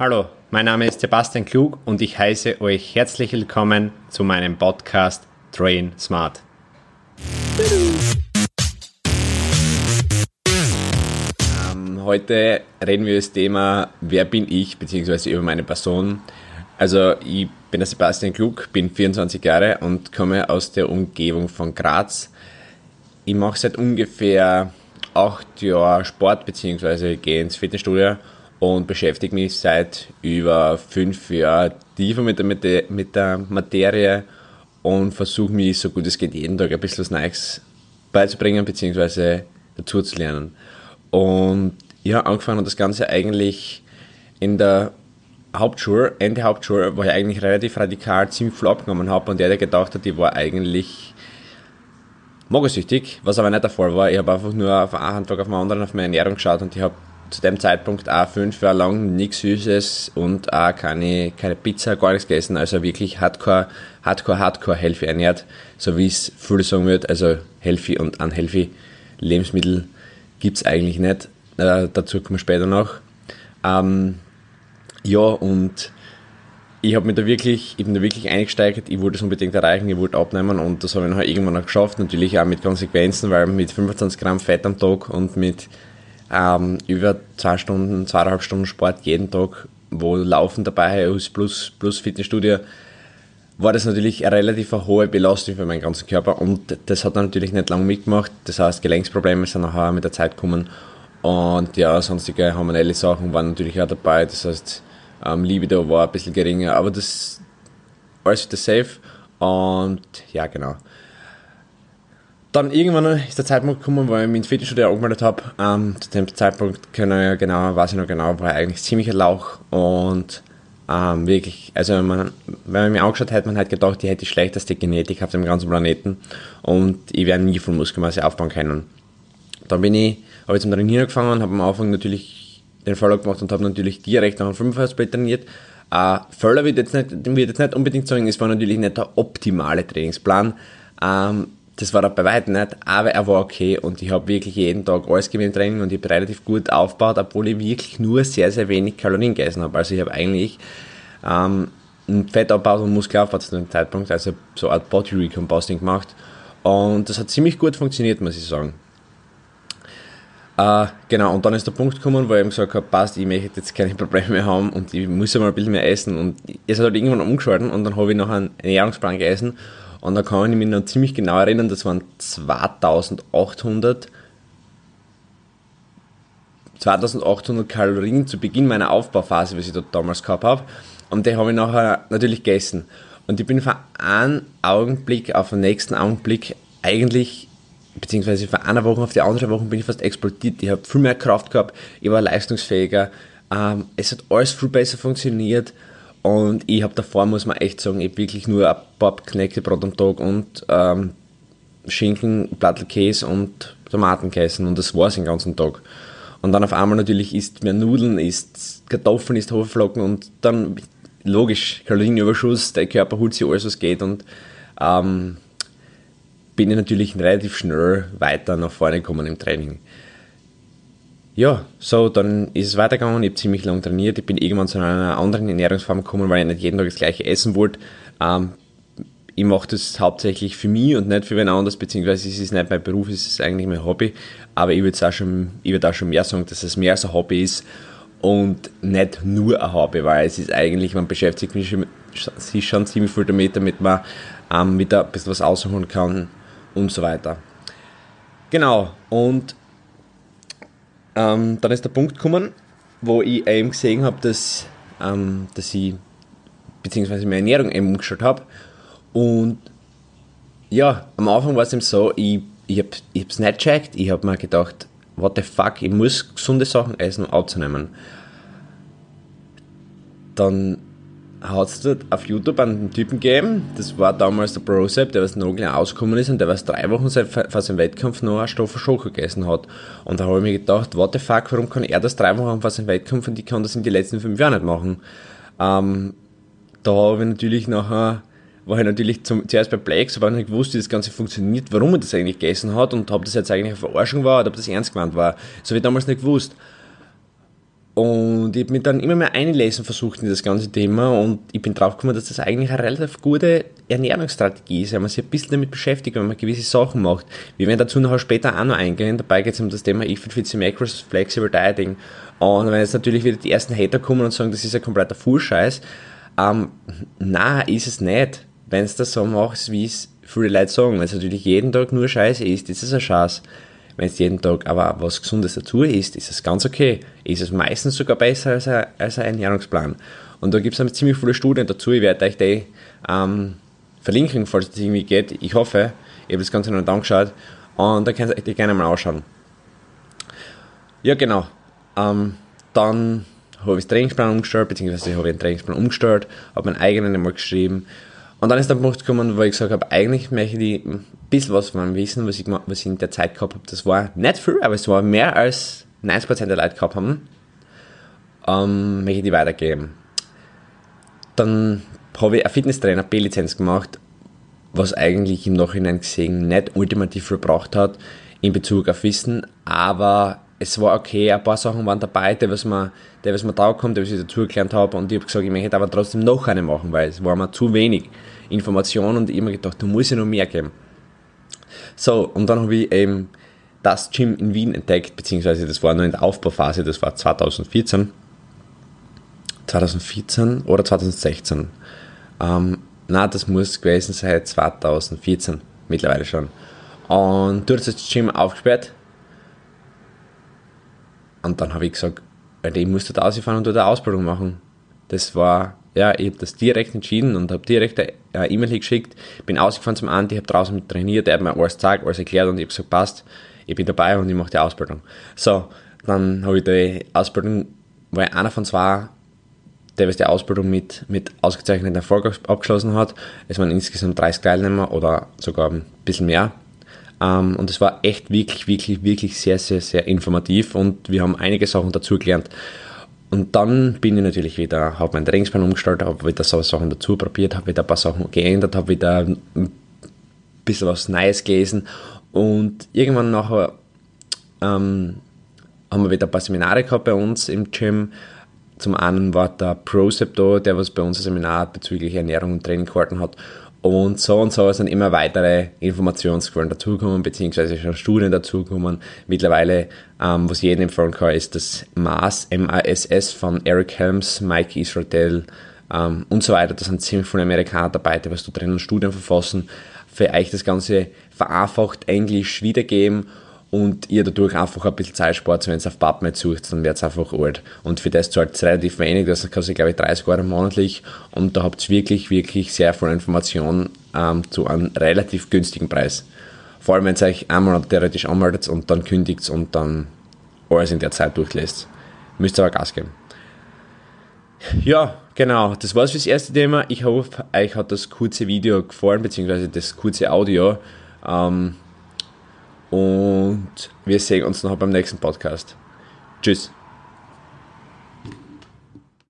Hallo, mein Name ist Sebastian Klug und ich heiße euch herzlich willkommen zu meinem Podcast Train Smart. Ähm, heute reden wir über das Thema, wer bin ich, beziehungsweise über meine Person. Also ich bin der Sebastian Klug, bin 24 Jahre und komme aus der Umgebung von Graz. Ich mache seit ungefähr acht Jahren Sport, beziehungsweise gehe ins Fitnessstudio und beschäftige mich seit über fünf Jahren tiefer mit der, mit der Materie und versuche mich so gut es geht jeden Tag ein bisschen was Neues beizubringen bzw. dazu zu lernen. Und ja, angefangen hat das Ganze eigentlich in der Hauptschule, Ende Hauptschule, wo ich eigentlich relativ radikal ziemlich viel abgenommen habe und der, der gedacht hat, ich war eigentlich magersüchtig, was aber nicht der Fall war. Ich habe einfach nur von einem Tag auf den anderen auf meine Ernährung geschaut und ich habe zu dem Zeitpunkt auch fünf Jahre lang nichts Süßes und auch keine, keine Pizza, gar nichts gegessen. Also wirklich hardcore, hardcore, hardcore healthy ernährt, so wie es viele sagen wird. Also healthy und unhealthy Lebensmittel gibt es eigentlich nicht. Äh, dazu kommen wir später noch. Ähm, ja, und ich habe mich da wirklich, ich bin da wirklich eingesteigert, ich wollte es unbedingt erreichen, ich wollte abnehmen und das habe ich noch irgendwann noch geschafft, natürlich auch mit Konsequenzen, weil mit 25 Gramm Fett am Tag und mit ähm, über zwei Stunden, zweieinhalb Stunden Sport jeden Tag, wo Laufen dabei ist, plus, plus Fitnessstudio, war das natürlich eine relativ hohe Belastung für meinen ganzen Körper und das hat natürlich nicht lange mitgemacht. Das heißt, Gelenksprobleme sind nachher mit der Zeit gekommen und ja, sonstige hormonelle Sachen waren natürlich auch dabei. Das heißt, ähm, Libido war ein bisschen geringer, aber das alles wieder safe und ja, genau. Dann irgendwann ist der Zeitpunkt gekommen, wo ich mich ins Fitnessstudio angemeldet habe. Ähm, zu dem Zeitpunkt kann ich genau, weiß ich noch genau, war ich eigentlich ziemlich ein Lauch und ähm, wirklich, also wenn man, wenn man mir angeschaut hätte, man halt gedacht, ich hätte die schlechteste Genetik auf dem ganzen Planeten und ich werde nie von Muskelmasse aufbauen können. Dann bin ich, habe ich zum Trainieren angefangen, habe am Anfang natürlich den Follow gemacht und habe natürlich direkt nach einem 5 Split trainiert. Äh, Völler wird jetzt nicht, wird jetzt nicht unbedingt sagen, es war natürlich nicht der optimale Trainingsplan. Ähm, das war er bei weitem nicht, aber er war okay und ich habe wirklich jeden Tag alles gegeben im Training und ich habe relativ gut aufgebaut, obwohl ich wirklich nur sehr, sehr wenig Kalorien gegessen habe. Also ich habe eigentlich ähm, einen Fettabbau und Muskelaufbau zu dem Zeitpunkt, also so eine Art Body Recomposting gemacht und das hat ziemlich gut funktioniert, muss ich sagen. Uh, genau, und dann ist der Punkt gekommen, wo ich eben gesagt habe, passt, ich möchte jetzt keine Probleme mehr haben und ich muss ja mal ein bisschen mehr essen. Und es hat halt irgendwann umgeschalten und dann habe ich noch einen Ernährungsplan gegessen und da kann ich mich noch ziemlich genau erinnern, das waren 2800 2800 Kalorien zu Beginn meiner Aufbauphase, was ich dort damals gehabt habe. Und die habe ich nachher natürlich gegessen. Und ich bin von einem Augenblick auf den nächsten Augenblick eigentlich, beziehungsweise von einer Woche auf die andere Woche bin ich fast explodiert. Ich habe viel mehr Kraft gehabt, ich war leistungsfähiger, ähm, es hat alles viel besser funktioniert und ich habe davor, muss man echt sagen, ich wirklich nur ein paar Knäckebrot am Tag und ähm, Schinken, Plattelkäse und Tomaten gegessen und das war es den ganzen Tag. Und dann auf einmal natürlich isst mehr Nudeln, isst Kartoffeln, isst Haferflocken und dann, logisch, Kalorienüberschuss, der Körper holt sich alles, was geht und ähm, bin ich natürlich relativ schnell weiter nach vorne gekommen im Training ja, so, dann ist es weitergegangen. Ich habe ziemlich lang trainiert. Ich bin irgendwann zu einer anderen Ernährungsform gekommen, weil ich nicht jeden Tag das gleiche essen wollte. Ähm, ich mache das hauptsächlich für mich und nicht für wen anders, beziehungsweise es ist nicht mein Beruf, es ist eigentlich mein Hobby. Aber ich würde auch schon, ich würde auch schon mehr sagen, dass es mehr so ein Hobby ist und nicht nur ein Hobby, weil es ist eigentlich, man beschäftigt sich schon ziemlich viel damit, damit man ähm, wieder ein bisschen was ausholen kann und so weiter. Genau, und ähm, dann ist der Punkt gekommen, wo ich eben gesehen habe, dass, ähm, dass ich beziehungsweise meine Ernährung eben umgeschaut habe. Und ja, am Anfang war es eben so, ich, ich habe es nicht gecheckt, ich habe mir gedacht, what the fuck, ich muss gesunde Sachen essen, um abzunehmen. Dann hat es dort auf YouTube einen Typen gegeben, das war damals der Brosep, der was noch gleich ausgekommen ist und der was drei Wochen vor seinem Wettkampf noch einen Stoff Schoko gegessen hat. Und da habe ich mir gedacht, what the fuck, warum kann er das drei Wochen vor seinem Wettkampf und ich kann das in die letzten fünf Jahren nicht machen? Ähm, da habe ich natürlich nachher, war ich natürlich zum, zuerst war ich nicht gewusst, wie das Ganze funktioniert, warum er das eigentlich gegessen hat und ob das jetzt eigentlich eine Verarschung war oder ob das ernst gemeint war. So habe ich damals nicht gewusst. Und ich habe mich dann immer mehr einlesen versucht in das ganze Thema und ich bin drauf gekommen, dass das eigentlich eine relativ gute Ernährungsstrategie ist, wenn man sich ein bisschen damit beschäftigt, wenn man gewisse Sachen macht. Wir werden dazu noch später auch noch eingehen. Dabei geht es um das Thema If It Macros, Flexible Dieting. Und wenn jetzt natürlich wieder die ersten Hater kommen und sagen, das ist ein kompletter Fullscheiß, ähm, na, ist es nicht. Wenn es das so machst, wie es viele Leute sagen, wenn es natürlich jeden Tag nur Scheiße ist, ist es ein Scheiß. Wenn es jeden Tag aber was Gesundes dazu isst, ist es ganz okay. Ist es meistens sogar besser als ein, als ein Ernährungsplan. Und da gibt es ziemlich viele Studien dazu. Ich werde euch die ähm, verlinken, falls es irgendwie geht. Ich hoffe, ich habe das Ganze noch nicht angeschaut. Und da könnt ihr euch die gerne mal anschauen. Ja, genau. Ähm, dann habe ich das Trainingsplan umgestellt, beziehungsweise habe ich den Trainingsplan umgestellt, habe meinen eigenen einmal geschrieben. Und dann ist der Punkt gekommen, wo ich gesagt habe, eigentlich möchte ich bisschen was von meinem Wissen, was ich, was ich in der Zeit gehabt habe, das war nicht viel, aber es war mehr als 90% der Leute gehabt haben, ähm, möchte ich die weitergeben. Dann habe ich eine Fitnesstrainer B-Lizenz gemacht, was eigentlich im Nachhinein gesehen nicht ultimativ verbraucht hat in Bezug auf Wissen, aber es war okay, ein paar Sachen waren dabei, die was mir, da kommt, die was ich dazu gelernt habe und ich habe gesagt, ich möchte aber trotzdem noch eine machen, weil es war mir zu wenig Information und ich habe mir gedacht, da muss ja noch mehr geben. So, und dann habe ich eben das Gym in Wien entdeckt, beziehungsweise das war nur in der Aufbauphase, das war 2014. 2014 oder 2016. Ähm, na, das muss gewesen sein 2014, mittlerweile schon. Und dort ist das Gym aufgesperrt und dann habe ich gesagt, ich muss da rausfahren und dort eine Ausbildung machen. Das war, ja, ich habe das direkt entschieden und habe direkt eine E-Mail geschickt, bin ausgefahren zum Andi, habe draußen mit trainiert, er hat mir alles gezeigt, alles erklärt und ich habe gesagt, passt, ich bin dabei und ich mache die Ausbildung. So, dann habe ich die Ausbildung, war ich einer von zwei, der die Ausbildung mit, mit ausgezeichneten Erfolg abgeschlossen hat. Es waren insgesamt 30 Teilnehmer oder sogar ein bisschen mehr. Ähm, und es war echt wirklich, wirklich, wirklich sehr, sehr, sehr informativ und wir haben einige Sachen dazu gelernt. Und dann bin ich natürlich wieder, habe meinen Trainingsplan umgestellt, habe wieder so Sachen dazu probiert, habe wieder ein paar Sachen geändert, habe wieder ein bisschen was Neues gelesen und irgendwann nachher ähm, haben wir wieder ein paar Seminare gehabt bei uns im Gym. Zum einen war der Procep da, der was bei uns ein Seminar bezüglich Ernährung und Training gehalten hat. Und so und so sind immer weitere Informationsquellen dazugekommen, beziehungsweise schon Studien dazugekommen. Mittlerweile, ähm, was jedem empfehlen kann, ist das MAS, M-A-S-S von Eric Helms, Mike Israel ähm, und so weiter. Da sind ziemlich viele Amerikaner dabei, die was du drinnen Studien verfassen, für euch das Ganze vereinfacht Englisch wiedergeben und ihr dadurch einfach ein bisschen Zeit spart, wenn ihr auf PubMed sucht, dann wird es einfach alt. Und für das zahlt es relativ wenig, das kostet glaube ich 30 Euro monatlich und da habt ihr wirklich, wirklich sehr viel Information ähm, zu einem relativ günstigen Preis. Vor allem, wenn ihr euch einmal theoretisch anmeldet und dann kündigt und dann alles in der Zeit durchlässt. Müsst ihr aber Gas geben. Ja, genau, das war's fürs erste Thema. Ich hoffe, euch hat das kurze Video gefallen, beziehungsweise das kurze Audio. Ähm, und wir sehen uns noch beim nächsten Podcast. Tschüss.